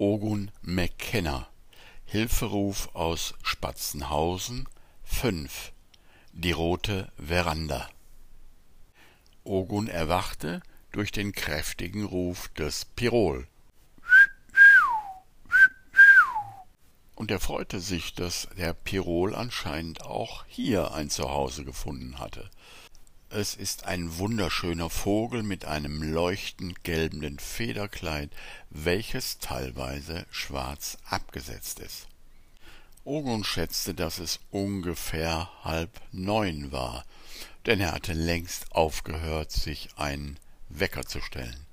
Ogun McKenna Hilferuf aus Spatzenhausen fünf Die rote Veranda Ogun erwachte durch den kräftigen Ruf des Pirol. Und er freute sich, dass der Pirol anscheinend auch hier ein Zuhause gefunden hatte. Es ist ein wunderschöner Vogel mit einem leuchtend gelbenden Federkleid, welches teilweise schwarz abgesetzt ist. Ogun schätzte, dass es ungefähr halb neun war, denn er hatte längst aufgehört, sich einen Wecker zu stellen.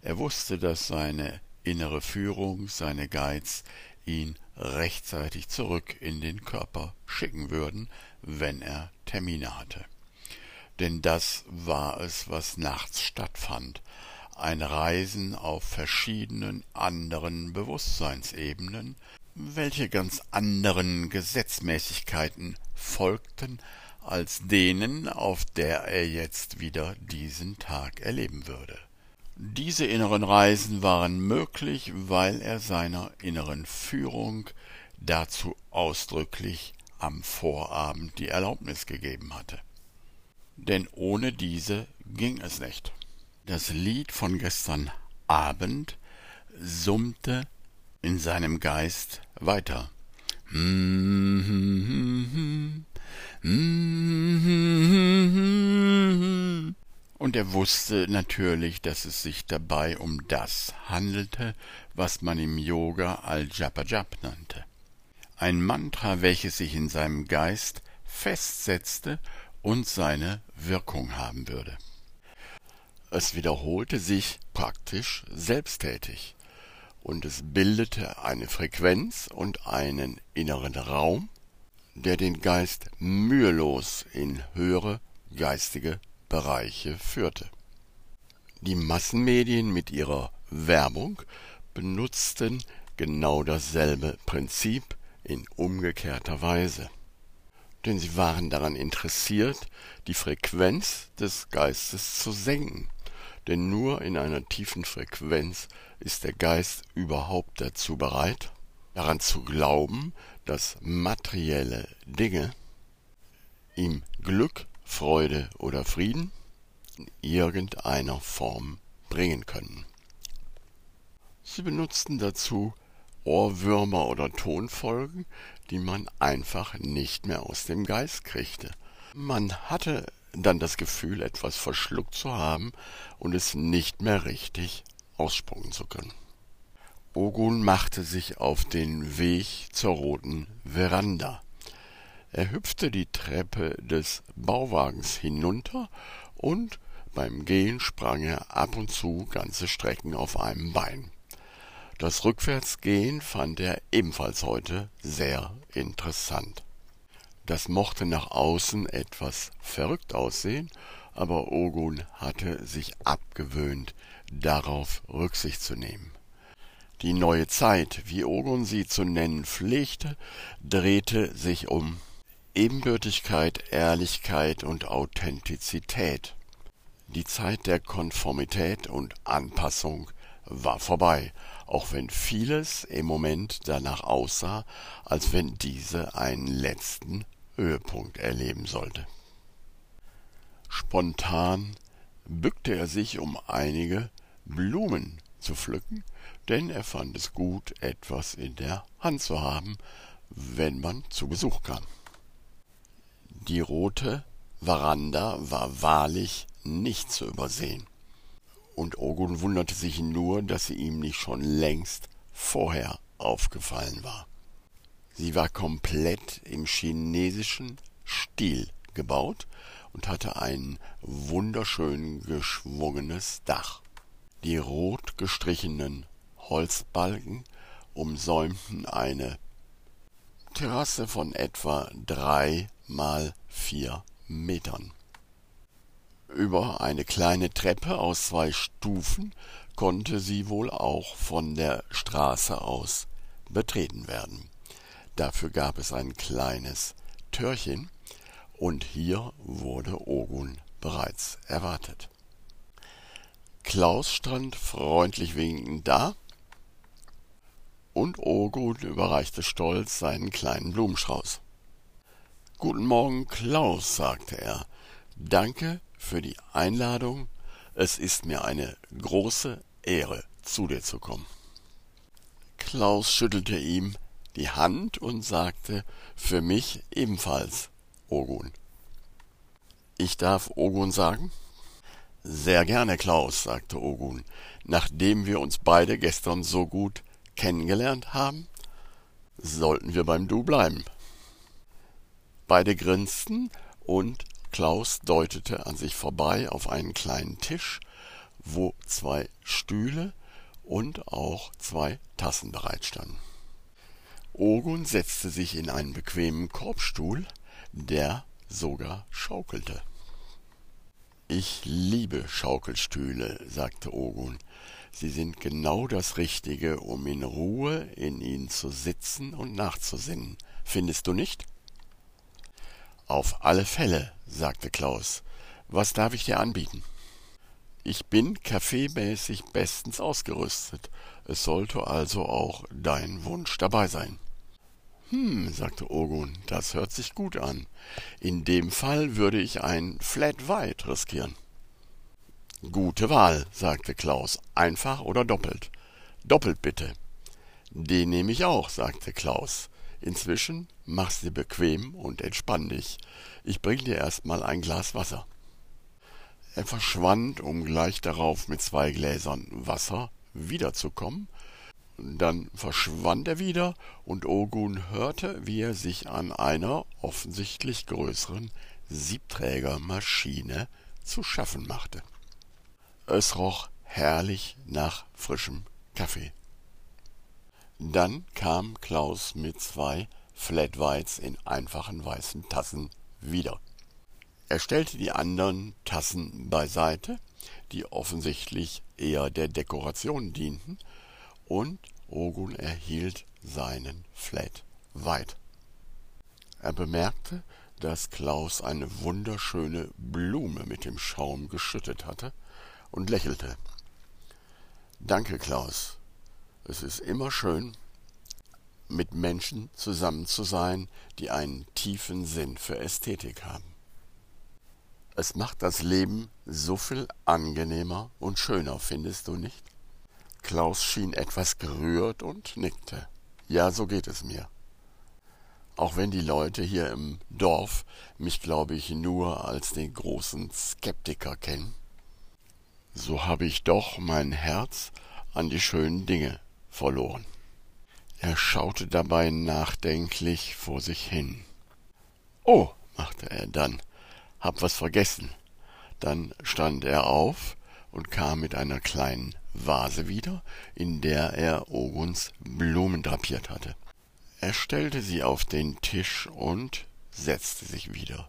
Er wusste, dass seine innere Führung, seine Geiz ihn rechtzeitig zurück in den Körper schicken würden, wenn er Termine hatte denn das war es, was nachts stattfand, ein Reisen auf verschiedenen anderen Bewusstseinsebenen, welche ganz anderen Gesetzmäßigkeiten folgten als denen, auf der er jetzt wieder diesen Tag erleben würde. Diese inneren Reisen waren möglich, weil er seiner inneren Führung dazu ausdrücklich am Vorabend die Erlaubnis gegeben hatte denn ohne diese ging es nicht. Das Lied von gestern Abend summte in seinem Geist weiter. Und er wusste natürlich, dass es sich dabei um das handelte, was man im Yoga Al-Japajap nannte. Ein Mantra, welches sich in seinem Geist festsetzte und seine Wirkung haben würde. Es wiederholte sich praktisch selbsttätig und es bildete eine Frequenz und einen inneren Raum, der den Geist mühelos in höhere geistige Bereiche führte. Die Massenmedien mit ihrer Werbung benutzten genau dasselbe Prinzip in umgekehrter Weise denn sie waren daran interessiert, die Frequenz des Geistes zu senken, denn nur in einer tiefen Frequenz ist der Geist überhaupt dazu bereit, daran zu glauben, dass materielle Dinge ihm Glück, Freude oder Frieden in irgendeiner Form bringen können. Sie benutzten dazu Ohrwürmer oder Tonfolgen, die man einfach nicht mehr aus dem Geist kriegte. Man hatte dann das Gefühl, etwas verschluckt zu haben und es nicht mehr richtig ausspucken zu können. Ogun machte sich auf den Weg zur roten Veranda. Er hüpfte die Treppe des Bauwagens hinunter und beim Gehen sprang er ab und zu ganze Strecken auf einem Bein. Das Rückwärtsgehen fand er ebenfalls heute sehr interessant. Das mochte nach außen etwas verrückt aussehen, aber Ogun hatte sich abgewöhnt, darauf Rücksicht zu nehmen. Die neue Zeit, wie Ogun sie zu nennen pflegte, drehte sich um Ebenbürtigkeit, Ehrlichkeit und Authentizität. Die Zeit der Konformität und Anpassung war vorbei, auch wenn vieles im Moment danach aussah, als wenn diese einen letzten Höhepunkt erleben sollte. Spontan bückte er sich, um einige Blumen zu pflücken, denn er fand es gut, etwas in der Hand zu haben, wenn man zu Besuch kam. Die rote Veranda war wahrlich nicht zu übersehen und Ogun wunderte sich nur, dass sie ihm nicht schon längst vorher aufgefallen war. Sie war komplett im chinesischen Stil gebaut und hatte ein wunderschön geschwungenes Dach. Die rot gestrichenen Holzbalken umsäumten eine Terrasse von etwa drei mal vier Metern. Über eine kleine Treppe aus zwei Stufen konnte sie wohl auch von der Straße aus betreten werden. Dafür gab es ein kleines Türchen, und hier wurde Ogun bereits erwartet. Klaus stand freundlich winkend da und Ogun überreichte stolz seinen kleinen Blumenstrauß. Guten Morgen, Klaus, sagte er. Danke für die Einladung. Es ist mir eine große Ehre, zu dir zu kommen. Klaus schüttelte ihm die Hand und sagte, für mich ebenfalls, Ogun. Ich darf Ogun sagen? Sehr gerne, Klaus, sagte Ogun, nachdem wir uns beide gestern so gut kennengelernt haben, sollten wir beim Du bleiben. Beide grinsten und Klaus deutete an sich vorbei auf einen kleinen Tisch, wo zwei Stühle und auch zwei Tassen bereitstanden. Ogun setzte sich in einen bequemen Korbstuhl, der sogar schaukelte. Ich liebe Schaukelstühle, sagte Ogun. Sie sind genau das Richtige, um in Ruhe in ihnen zu sitzen und nachzusinnen. Findest du nicht? Auf alle Fälle, sagte Klaus. Was darf ich dir anbieten? Ich bin kaffeemäßig bestens ausgerüstet. Es sollte also auch dein Wunsch dabei sein. Hm, sagte Ogun, das hört sich gut an. In dem Fall würde ich ein Flat White riskieren. Gute Wahl, sagte Klaus. Einfach oder doppelt? Doppelt bitte. Den nehme ich auch, sagte Klaus. Inzwischen mach's dir bequem und entspann dich. Ich bring dir erst mal ein Glas Wasser. Er verschwand, um gleich darauf mit zwei Gläsern Wasser wiederzukommen dann verschwand er wieder, und Ogun hörte, wie er sich an einer offensichtlich größeren Siebträgermaschine zu schaffen machte. Es roch herrlich nach frischem Kaffee. Dann kam Klaus mit zwei Flat Whites in einfachen weißen Tassen wieder. Er stellte die anderen Tassen beiseite, die offensichtlich eher der Dekoration dienten, und Ogun erhielt seinen Flat White. Er bemerkte, dass Klaus eine wunderschöne Blume mit dem Schaum geschüttet hatte und lächelte. Danke, Klaus. Es ist immer schön, mit Menschen zusammen zu sein, die einen tiefen Sinn für Ästhetik haben. Es macht das Leben so viel angenehmer und schöner, findest du nicht? Klaus schien etwas gerührt und nickte. Ja, so geht es mir. Auch wenn die Leute hier im Dorf mich, glaube ich, nur als den großen Skeptiker kennen, so habe ich doch mein Herz an die schönen Dinge verloren. Er schaute dabei nachdenklich vor sich hin. Oh, machte er dann, hab was vergessen. Dann stand er auf und kam mit einer kleinen Vase wieder, in der er Oguns Blumen drapiert hatte. Er stellte sie auf den Tisch und setzte sich wieder.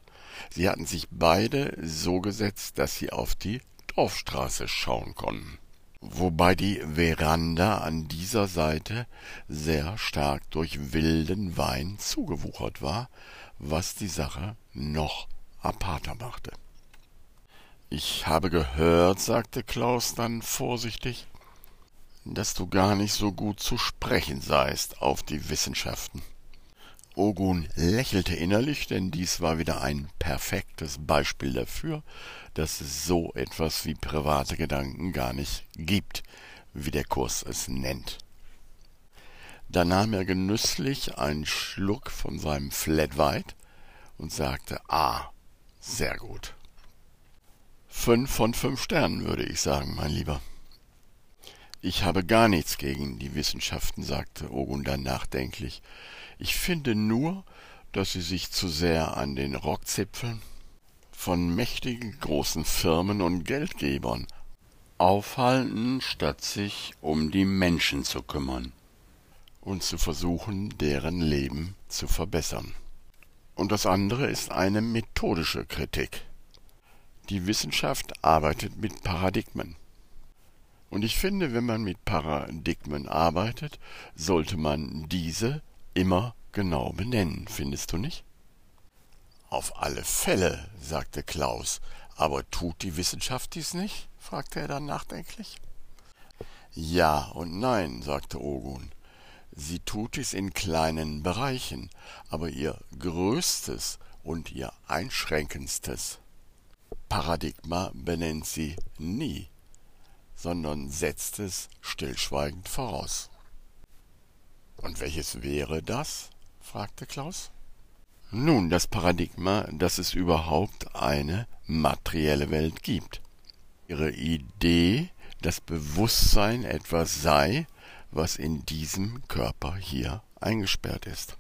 Sie hatten sich beide so gesetzt, dass sie auf die Dorfstraße schauen konnten, wobei die Veranda an dieser Seite sehr stark durch wilden Wein zugewuchert war, was die Sache noch aparter machte. Ich habe gehört, sagte Klaus dann vorsichtig, dass du gar nicht so gut zu sprechen seist auf die Wissenschaften. Ogun lächelte innerlich, denn dies war wieder ein perfektes Beispiel dafür, dass es so etwas wie private Gedanken gar nicht gibt, wie der Kurs es nennt. Da nahm er genüsslich einen Schluck von seinem Flat White und sagte, ah, sehr gut. Fünf von fünf Sternen, würde ich sagen, mein Lieber. Ich habe gar nichts gegen die Wissenschaften, sagte Ogun dann nachdenklich. Ich finde nur, dass sie sich zu sehr an den Rockzipfeln von mächtigen großen Firmen und Geldgebern aufhalten, statt sich um die Menschen zu kümmern und zu versuchen, deren Leben zu verbessern. Und das andere ist eine methodische Kritik. Die Wissenschaft arbeitet mit Paradigmen. Und ich finde, wenn man mit Paradigmen arbeitet, sollte man diese immer genau benennen, findest du nicht? Auf alle Fälle, sagte Klaus, aber tut die Wissenschaft dies nicht? fragte er dann nachdenklich. Ja und nein, sagte Ogun. Sie tut es in kleinen Bereichen, aber ihr größtes und ihr einschränkendstes Paradigma benennt sie nie, sondern setzt es stillschweigend voraus. Und welches wäre das? fragte Klaus. Nun, das Paradigma, dass es überhaupt eine materielle Welt gibt. Ihre Idee, dass Bewusstsein etwas sei, was in diesem Körper hier eingesperrt ist.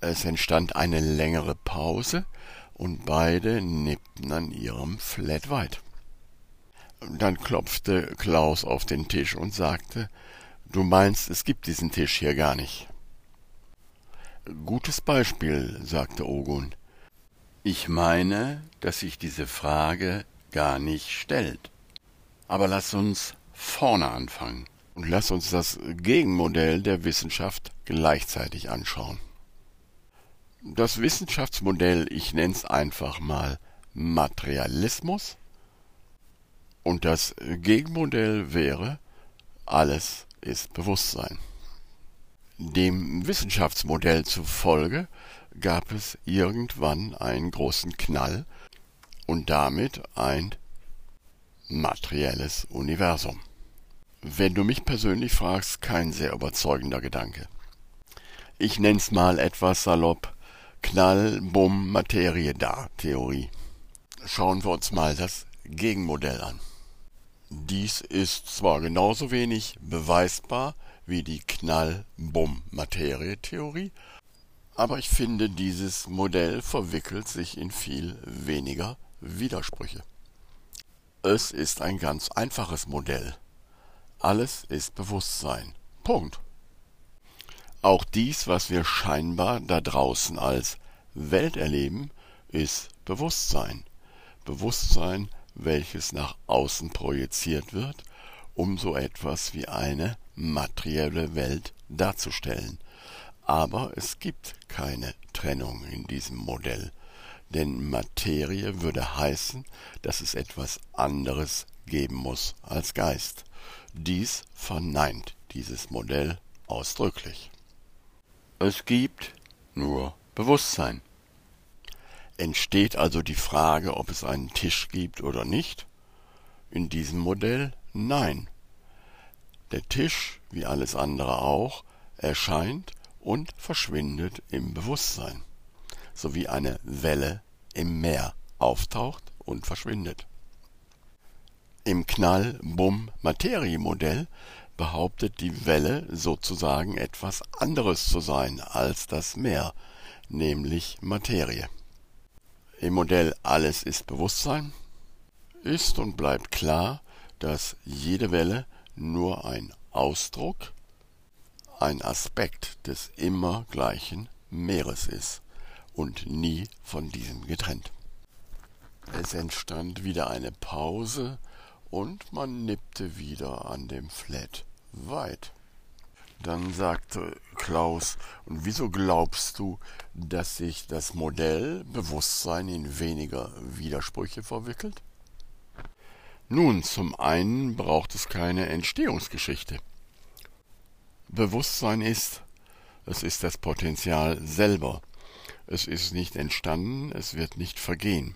Es entstand eine längere Pause, und beide nippten an ihrem Flat White. Dann klopfte Klaus auf den Tisch und sagte, Du meinst, es gibt diesen Tisch hier gar nicht. Gutes Beispiel, sagte Ogun. Ich meine, dass sich diese Frage gar nicht stellt. Aber lass uns vorne anfangen und lass uns das Gegenmodell der Wissenschaft gleichzeitig anschauen. Das Wissenschaftsmodell, ich nenne es einfach mal Materialismus, und das Gegenmodell wäre, alles ist Bewusstsein. Dem Wissenschaftsmodell zufolge gab es irgendwann einen großen Knall und damit ein materielles Universum. Wenn du mich persönlich fragst, kein sehr überzeugender Gedanke. Ich nenn's mal etwas salopp Knall, Bumm, Materie da Theorie. Schauen wir uns mal das Gegenmodell an. Dies ist zwar genauso wenig beweisbar wie die Knall-Bumm-Materie-Theorie, aber ich finde, dieses Modell verwickelt sich in viel weniger Widersprüche. Es ist ein ganz einfaches Modell. Alles ist Bewusstsein. Punkt. Auch dies, was wir scheinbar da draußen als Welt erleben, ist Bewusstsein. Bewusstsein, welches nach außen projiziert wird, um so etwas wie eine materielle Welt darzustellen. Aber es gibt keine Trennung in diesem Modell, denn Materie würde heißen, dass es etwas anderes geben muss als Geist. Dies verneint dieses Modell ausdrücklich. Es gibt nur Bewusstsein. Entsteht also die Frage, ob es einen Tisch gibt oder nicht? In diesem Modell nein. Der Tisch, wie alles andere auch, erscheint und verschwindet im Bewusstsein, so wie eine Welle im Meer auftaucht und verschwindet. Im Knall-Bumm-Materie-Modell behauptet die Welle sozusagen etwas anderes zu sein als das Meer, nämlich Materie. Im Modell Alles ist Bewusstsein ist und bleibt klar, dass jede Welle nur ein Ausdruck, ein Aspekt des immer gleichen Meeres ist und nie von diesem getrennt. Es entstand wieder eine Pause und man nippte wieder an dem Flat weit. Dann sagte Klaus, und wieso glaubst du, dass sich das Modell Bewusstsein in weniger Widersprüche verwickelt? Nun, zum einen braucht es keine Entstehungsgeschichte. Bewusstsein ist, es ist das Potenzial selber. Es ist nicht entstanden, es wird nicht vergehen.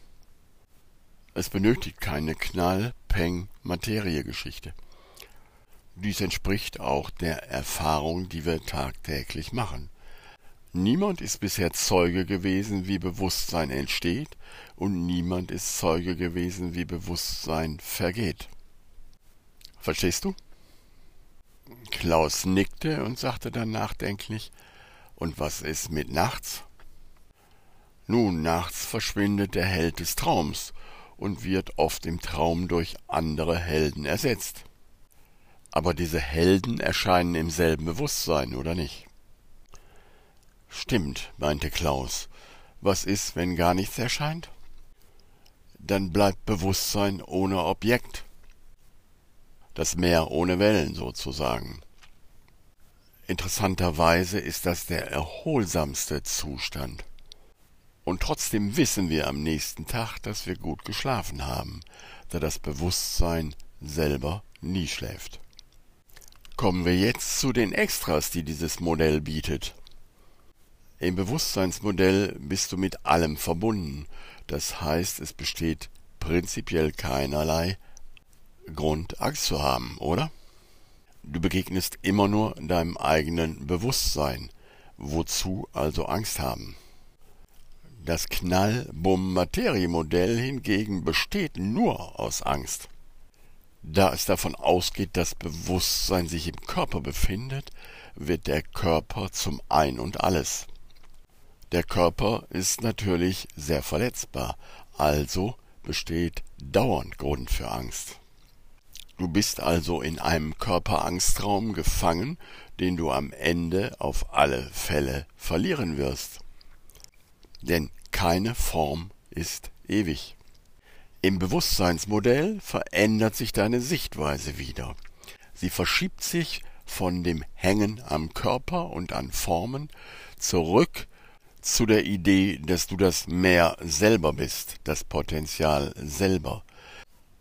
Es benötigt keine Knall-Peng-Materie-Geschichte. Dies entspricht auch der Erfahrung, die wir tagtäglich machen. Niemand ist bisher Zeuge gewesen, wie Bewusstsein entsteht, und niemand ist Zeuge gewesen, wie Bewusstsein vergeht. Verstehst du? Klaus nickte und sagte dann nachdenklich Und was ist mit nachts? Nun, nachts verschwindet der Held des Traums und wird oft im Traum durch andere Helden ersetzt. Aber diese Helden erscheinen im selben Bewusstsein, oder nicht? Stimmt, meinte Klaus. Was ist, wenn gar nichts erscheint? Dann bleibt Bewusstsein ohne Objekt. Das Meer ohne Wellen sozusagen. Interessanterweise ist das der erholsamste Zustand. Und trotzdem wissen wir am nächsten Tag, dass wir gut geschlafen haben, da das Bewusstsein selber nie schläft. Kommen wir jetzt zu den Extras, die dieses Modell bietet. Im Bewusstseinsmodell bist du mit allem verbunden. Das heißt, es besteht prinzipiell keinerlei Grund, Angst zu haben, oder? Du begegnest immer nur deinem eigenen Bewusstsein. Wozu also Angst haben? Das Knall-Bumm-Materie-Modell hingegen besteht nur aus Angst. Da es davon ausgeht, dass Bewusstsein sich im Körper befindet, wird der Körper zum Ein und alles. Der Körper ist natürlich sehr verletzbar, also besteht dauernd Grund für Angst. Du bist also in einem Körperangstraum gefangen, den du am Ende auf alle Fälle verlieren wirst. Denn keine Form ist ewig. Im Bewusstseinsmodell verändert sich deine Sichtweise wieder. Sie verschiebt sich von dem Hängen am Körper und an Formen zurück zu der Idee, dass du das Meer selber bist, das Potenzial selber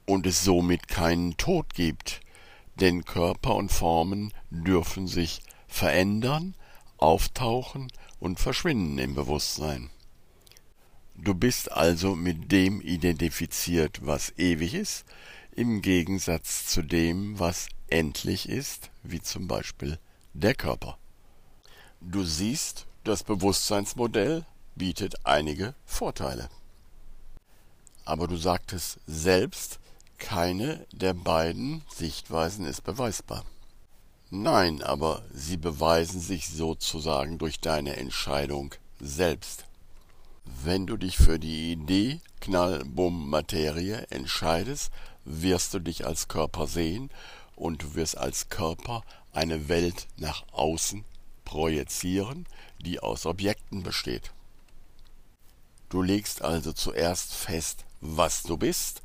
und es somit keinen Tod gibt, denn Körper und Formen dürfen sich verändern, auftauchen und verschwinden im Bewusstsein. Du bist also mit dem identifiziert, was ewig ist, im Gegensatz zu dem, was endlich ist, wie zum Beispiel der Körper. Du siehst, das Bewusstseinsmodell bietet einige Vorteile. Aber du sagtest selbst, keine der beiden Sichtweisen ist beweisbar. Nein, aber sie beweisen sich sozusagen durch deine Entscheidung selbst. Wenn du dich für die Idee Knall, Bumm, Materie entscheidest, wirst du dich als Körper sehen und du wirst als Körper eine Welt nach außen projizieren, die aus Objekten besteht. Du legst also zuerst fest, was du bist,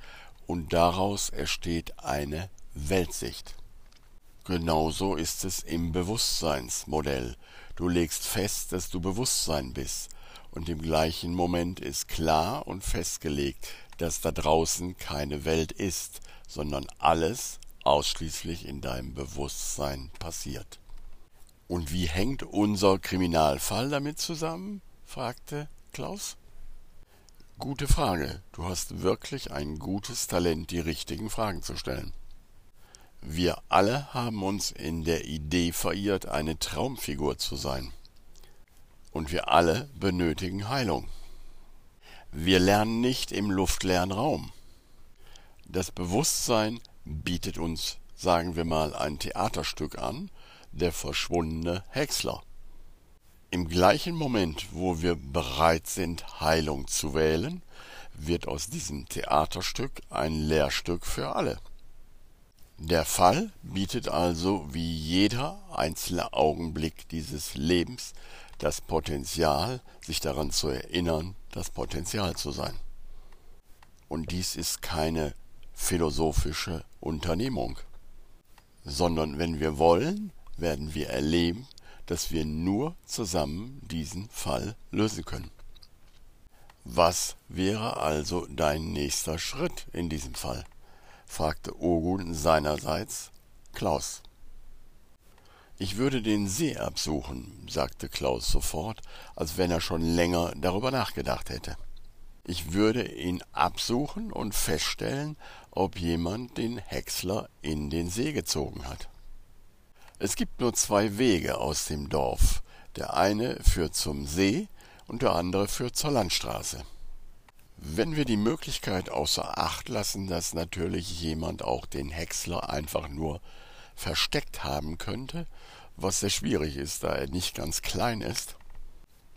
und daraus entsteht eine Weltsicht. Genauso ist es im Bewusstseinsmodell. Du legst fest, dass du Bewusstsein bist, und im gleichen Moment ist klar und festgelegt, dass da draußen keine Welt ist, sondern alles ausschließlich in deinem Bewusstsein passiert. Und wie hängt unser Kriminalfall damit zusammen? fragte Klaus. Gute Frage. Du hast wirklich ein gutes Talent, die richtigen Fragen zu stellen. Wir alle haben uns in der Idee verirrt, eine Traumfigur zu sein. Und wir alle benötigen Heilung. Wir lernen nicht im luftleeren Raum. Das Bewusstsein bietet uns, sagen wir mal, ein Theaterstück an, der verschwundene Häcksler. Im gleichen Moment, wo wir bereit sind, Heilung zu wählen, wird aus diesem Theaterstück ein Lehrstück für alle. Der Fall bietet also wie jeder einzelne Augenblick dieses Lebens das Potenzial, sich daran zu erinnern, das Potenzial zu sein. Und dies ist keine philosophische Unternehmung, sondern wenn wir wollen, werden wir erleben, dass wir nur zusammen diesen Fall lösen können. Was wäre also dein nächster Schritt in diesem Fall? fragte Ogun seinerseits Klaus. Ich würde den See absuchen, sagte Klaus sofort, als wenn er schon länger darüber nachgedacht hätte. Ich würde ihn absuchen und feststellen, ob jemand den Häcksler in den See gezogen hat. Es gibt nur zwei Wege aus dem Dorf. Der eine führt zum See und der andere führt zur Landstraße. Wenn wir die Möglichkeit außer Acht lassen, dass natürlich jemand auch den Häcksler einfach nur versteckt haben könnte, was sehr schwierig ist, da er nicht ganz klein ist,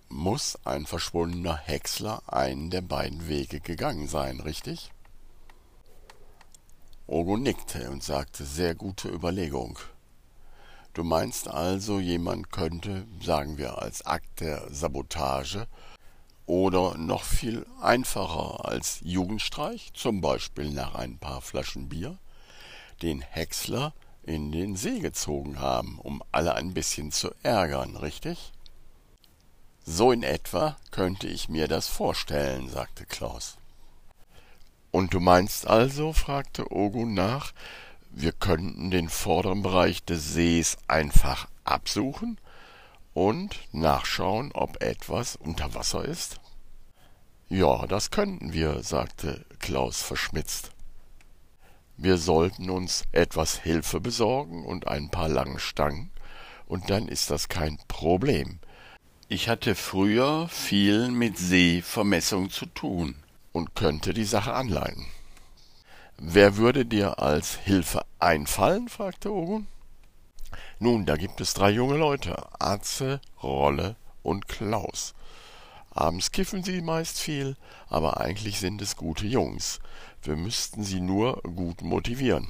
muss ein verschwundener Häcksler einen der beiden Wege gegangen sein, richtig? Ogo nickte und sagte sehr gute Überlegung. Du meinst also, jemand könnte, sagen wir als Akt der Sabotage, oder noch viel einfacher als Jugendstreich, zum Beispiel nach ein paar Flaschen Bier, den Häcksler in den See gezogen haben, um alle ein bisschen zu ärgern, richtig? So in etwa könnte ich mir das vorstellen, sagte Klaus. Und du meinst also, fragte Ogun nach, wir könnten den vorderen Bereich des Sees einfach absuchen und nachschauen, ob etwas unter Wasser ist? Ja, das könnten wir, sagte Klaus verschmitzt. Wir sollten uns etwas Hilfe besorgen und ein paar lange Stangen, und dann ist das kein Problem. Ich hatte früher viel mit Seevermessung zu tun und könnte die Sache anleiten. Wer würde dir als Hilfe einfallen? fragte Ogun. Nun, da gibt es drei junge Leute, Atze, Rolle und Klaus. Abends kiffen sie meist viel, aber eigentlich sind es gute Jungs. Wir müssten sie nur gut motivieren.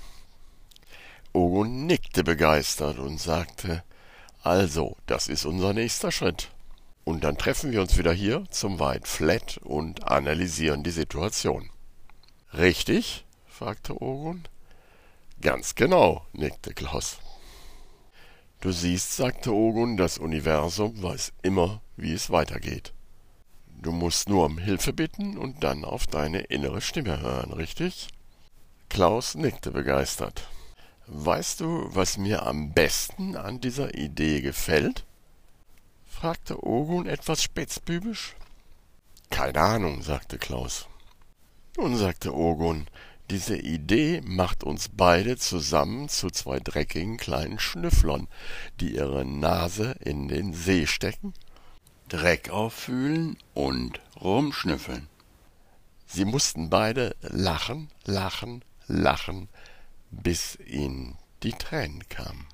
Ogun nickte begeistert und sagte, also, das ist unser nächster Schritt. Und dann treffen wir uns wieder hier zum White Flat und analysieren die Situation. Richtig? fragte Ogun. Ganz genau, nickte Klaus. Du siehst, sagte Ogun, das Universum weiß immer, wie es weitergeht. Du musst nur um Hilfe bitten und dann auf deine innere Stimme hören, richtig? Klaus nickte begeistert. Weißt du, was mir am besten an dieser Idee gefällt? fragte Ogun etwas spitzbübisch. Keine Ahnung, sagte Klaus. Nun, sagte Ogun, diese Idee macht uns beide zusammen zu zwei dreckigen kleinen Schnüfflern, die ihre Nase in den See stecken, Dreck auffühlen und rumschnüffeln. Sie mussten beide lachen, lachen, lachen, bis ihnen die Tränen kamen.